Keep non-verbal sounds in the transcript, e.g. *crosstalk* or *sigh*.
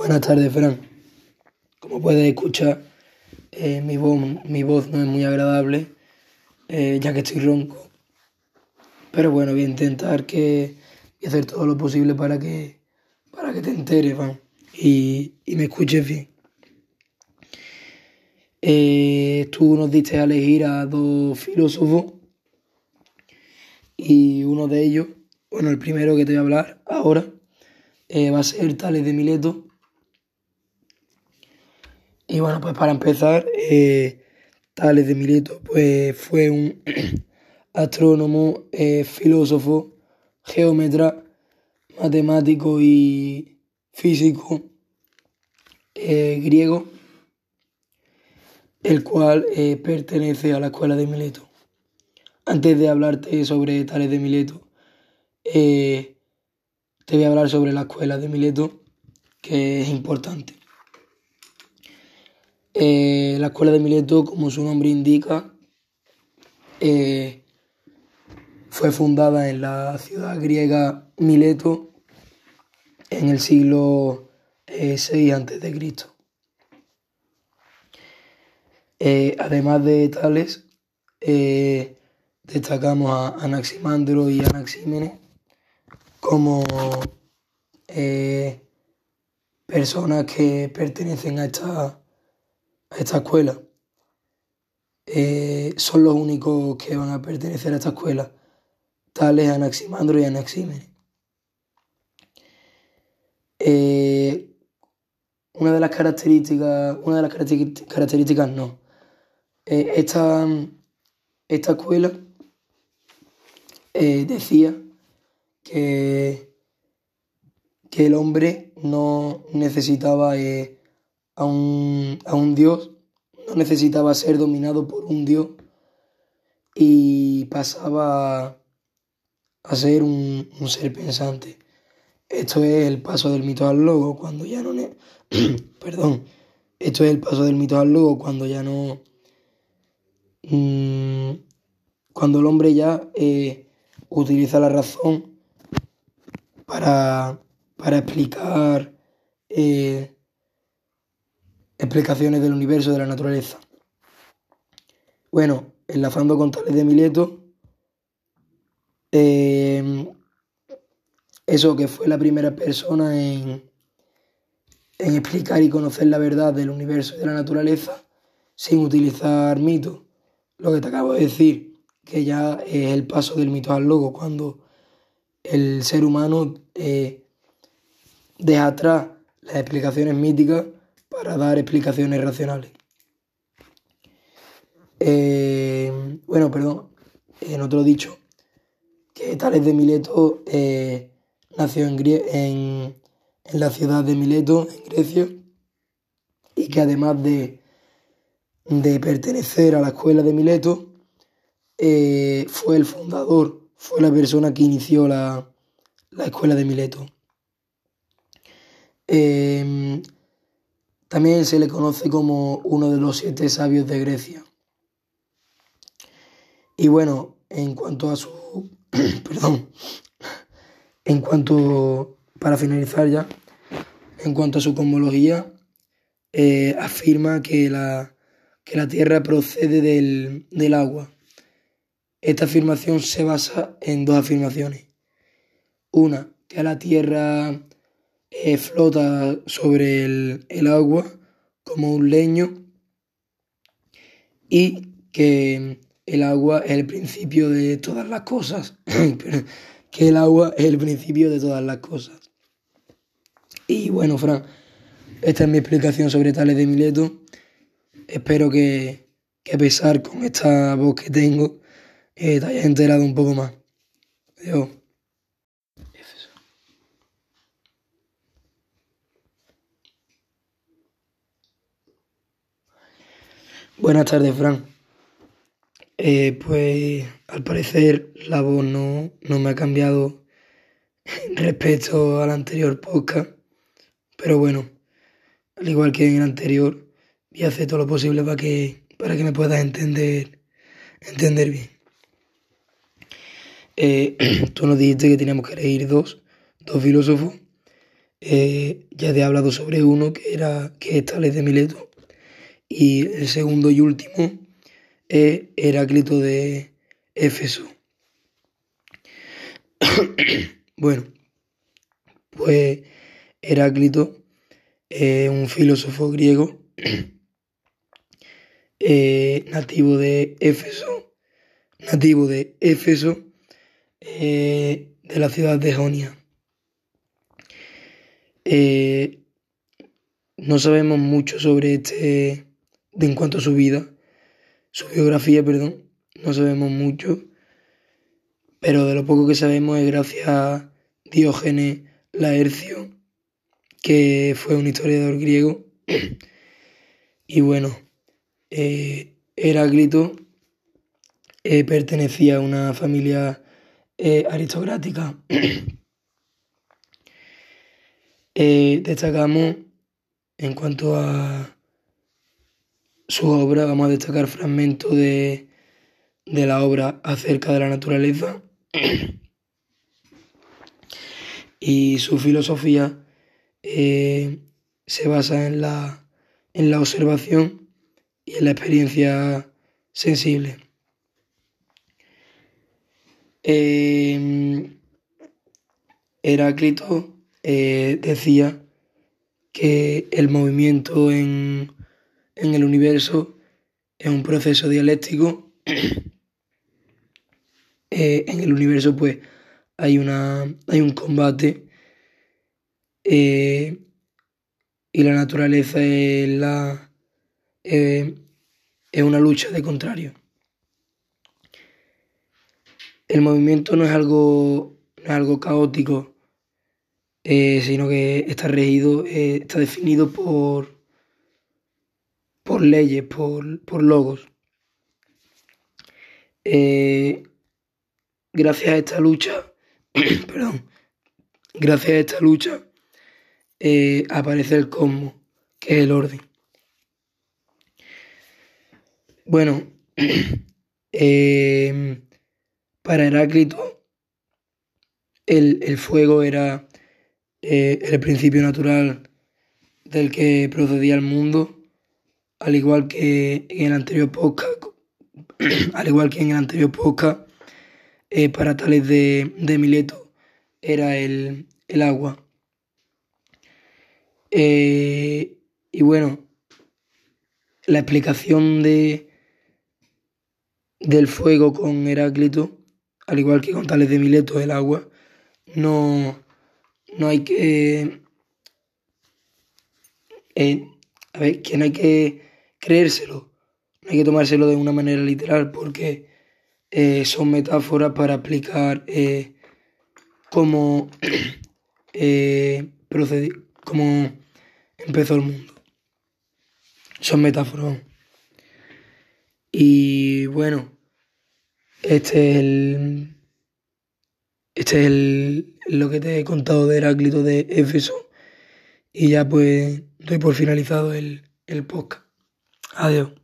Buenas tardes, Fran. Como puedes escuchar, eh, mi, voz, mi voz no es muy agradable, eh, ya que estoy ronco. Pero bueno, voy a intentar que hacer todo lo posible para que, para que te enteres, Fran, y, y me escuches bien. Eh, tú nos diste a elegir a dos filósofos y uno de ellos, bueno, el primero que te voy a hablar ahora, va a ser Tales de Mileto y bueno, pues para empezar, eh, Tales de Mileto pues, fue un *clears throat* astrónomo, eh, filósofo, geómetra, matemático y físico eh, griego, el cual pertenece a la escuela de Mileto. Antes de hablarte sobre Tales de Mileto, te voy a hablar sobre la escuela de Mileto, que es importante. Eh, la escuela de Mileto, como su nombre indica, eh, fue fundada en la ciudad griega Mileto en el siglo eh, a.C. Eh, además de tales, destacamos a Anaximandro y Anaxímenes como personas que pertenecen a esta a esta escuela. Eh, son los únicos que van a pertenecer a esta escuela, tales Anaximandro y Anaxímenes. Eh, una de las características, una de las características no. Eh, esta, esta escuela decía que, que el hombre no necesitaba a un, dios, no necesitaba ser dominado por un dios y pasaba a ser un, ser pensante. Esto es el paso del mito al logo, cuando ya no... *clears throat* Perdón. Esto es el paso del mito al logo, cuando ya no... Mm, cuando el hombre ya eh, utiliza la razón para, para explicar eh, explicaciones del universo, de la naturaleza. Bueno, enlazando con Tales de Mileto, eh, eso que fue la primera persona en, en explicar y conocer la verdad del universo y de la naturaleza sin utilizar mitos. Lo que te acabo de decir, que ya es el paso del mito al logo, cuando el ser humano eh, deja atrás las explicaciones míticas para dar explicaciones racionales. Eh, bueno, perdón, en otro dicho, que Tales de Mileto eh, nació en, en, en, la ciudad de Mileto, en Grecia, y que además de, de pertenecer a la escuela de Mileto, eh, fue el fundador, fue la persona que inició la, la escuela de Mileto. También se le conoce como uno de los siete sabios de Grecia. Y bueno, en cuanto a su... *clears throat* perdón. En cuanto... Para finalizar ya. En cuanto a su cosmología, eh, afirma que la, que la Tierra procede del, del agua. Esta afirmación se basa en dos afirmaciones. Una, que la Tierra eh, flota sobre el, agua como un leño y que el agua es el principio de todas las cosas. *clears throat* que el agua es el principio de todas las cosas. Y bueno, Fran, esta es mi explicación sobre Tales de Mileto. Espero que, que a pesar con esta voz que tengo, eh, te hayas enterado un poco más. Adiós. Buenas tardes, Fran. Eh, pues al parecer la voz no, me ha cambiado *laughs* respecto al anterior podcast, pero bueno, al igual que en el anterior, voy a hacer todo lo posible para que, para que me puedas entender, entender bien. Eh, *clears throat* tú nos dijiste que teníamos que elegir dos, dos filósofos, eh, ya te he hablado sobre uno que era que es Tales de Mileto y el segundo y último es Heráclito de Éfeso. *coughs* bueno, pues Heráclito es un filósofo griego *coughs* eh, nativo de Éfeso, nativo de Éfeso, eh, de la ciudad de Jonia. Eh, no sabemos mucho sobre este, de en cuanto a su vida, su biografía, perdón, no sabemos mucho, pero de lo poco que sabemos es gracias a Diógenes Laercio, que fue un historiador griego. *clears throat* y bueno, eh, Heráclito eh, pertenecía a una familia eh, aristocrática. *clears throat* destacamos en cuanto a su obra, vamos a destacar fragmentos de, de la obra acerca de la naturaleza *clears throat* y su filosofía se basa en la, en la observación y en la experiencia sensible. Em, Heráclito eh, decía que el movimiento en, el universo es un proceso dialéctico. *clears throat* Eh, en el universo, pues, hay, una, hay un combate eh, y la naturaleza es la, eh, es una lucha de contrario. El movimiento no es algo, algo caótico, sino que está regido, está definido por, por leyes, por, por logos. gracias a esta lucha, *clears throat* perdón, gracias a esta lucha aparece el cosmos, que es el orden. Bueno, *clears throat* em, para Heráclito el, fuego era eh, el principio natural del que procedía el mundo, al igual que en el anterior podcast, *clears throat* al igual que en el anterior podcast, eh, para Tales de, Mileto era el, agua. Eh, y bueno, la explicación de, del fuego con Heráclito, al igual que con Tales de Mileto el agua, no, no hay que... Eh, a ver, que no hay que creérselo, no hay que tomárselo de una manera literal porque eh, son metáforas para explicar eh, cómo, *clears throat* cómo empezó el mundo. Son metáforas. Y bueno, este es el. Este es el, lo que te he contado de Heráclito de Éfeso. Y ya pues doy por finalizado el, el podcast. Adiós.